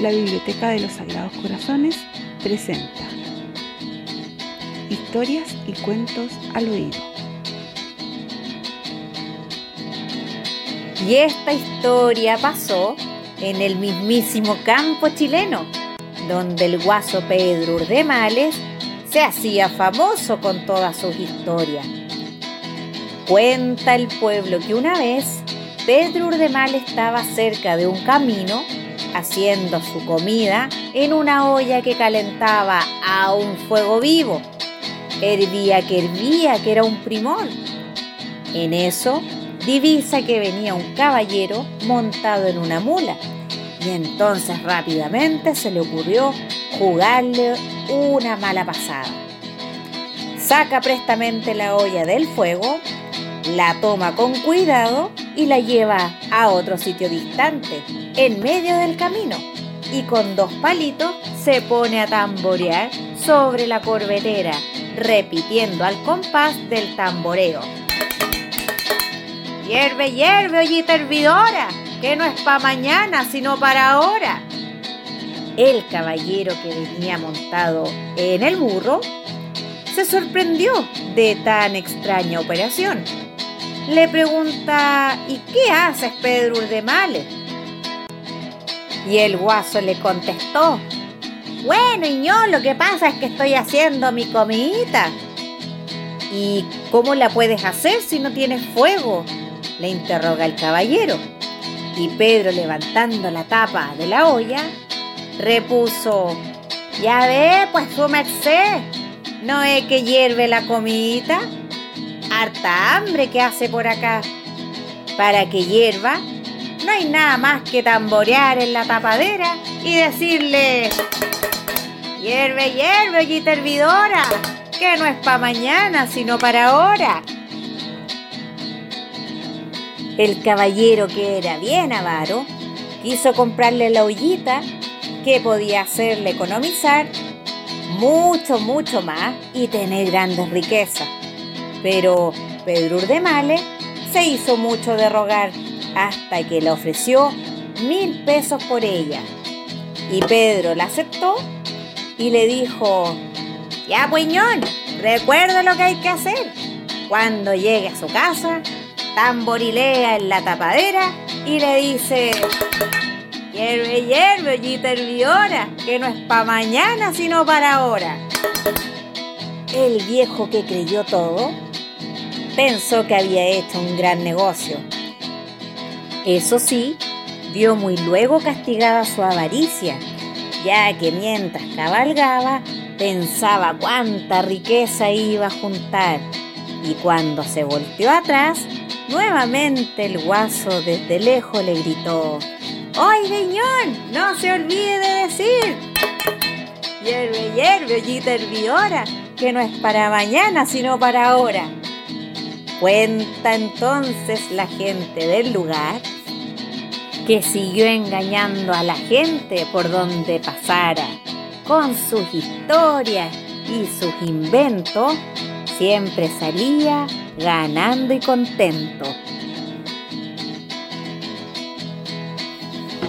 la Biblioteca de los Sagrados Corazones presenta Historias y cuentos al oído. Y esta historia pasó en el mismísimo campo chileno, donde el guaso Pedro Urdemales se hacía famoso con todas sus historias. Cuenta el pueblo que una vez Pedro Urdemal estaba cerca de un camino haciendo su comida en una olla que calentaba a un fuego vivo. Hervía que hervía, que era un primor. En eso divisa que venía un caballero montado en una mula y entonces rápidamente se le ocurrió jugarle una mala pasada. Saca prestamente la olla del fuego, la toma con cuidado y la lleva a otro sitio distante, en medio del camino, y con dos palitos se pone a tamborear sobre la corbetera, repitiendo al compás del tamboreo. Hierve, hierve, ollita hervidora, que no es para mañana, sino para ahora. El caballero que venía montado en el burro se sorprendió de tan extraña operación le pregunta, ¿y qué haces, Pedro Urdemales? Y el guaso le contestó, bueno, Iñón, lo que pasa es que estoy haciendo mi comidita. ¿Y cómo la puedes hacer si no tienes fuego? Le interroga el caballero. Y Pedro, levantando la tapa de la olla, repuso, ya ve, pues su merced, ¿no es que hierve la comidita? Harta hambre que hace por acá. Para que hierva, no hay nada más que tamborear en la tapadera y decirle, hierve, hierve, ollita hervidora, que no es para mañana, sino para ahora. El caballero que era bien avaro quiso comprarle la ollita que podía hacerle economizar mucho, mucho más y tener grandes riquezas. Pero Pedro Urdemale se hizo mucho de rogar hasta que le ofreció mil pesos por ella. Y Pedro la aceptó y le dijo, ya puñón, recuerda lo que hay que hacer. Cuando llegue a su casa, tamborilea en la tapadera y le dice, hierve, hierve, ollita hervidora, que no es para mañana sino para ahora. El viejo que creyó todo pensó que había hecho un gran negocio. Eso sí, vio muy luego castigada su avaricia, ya que mientras cabalgaba pensaba cuánta riqueza iba a juntar y cuando se volteó atrás, nuevamente el guaso desde lejos le gritó, ¡Oye, Beñón! ¡No se olvide de decir! Hierve, hierve, ollita hervidora, que no es para mañana, sino para ahora. Cuenta entonces la gente del lugar que siguió engañando a la gente por donde pasara, con sus historias y sus inventos, siempre salía ganando y contento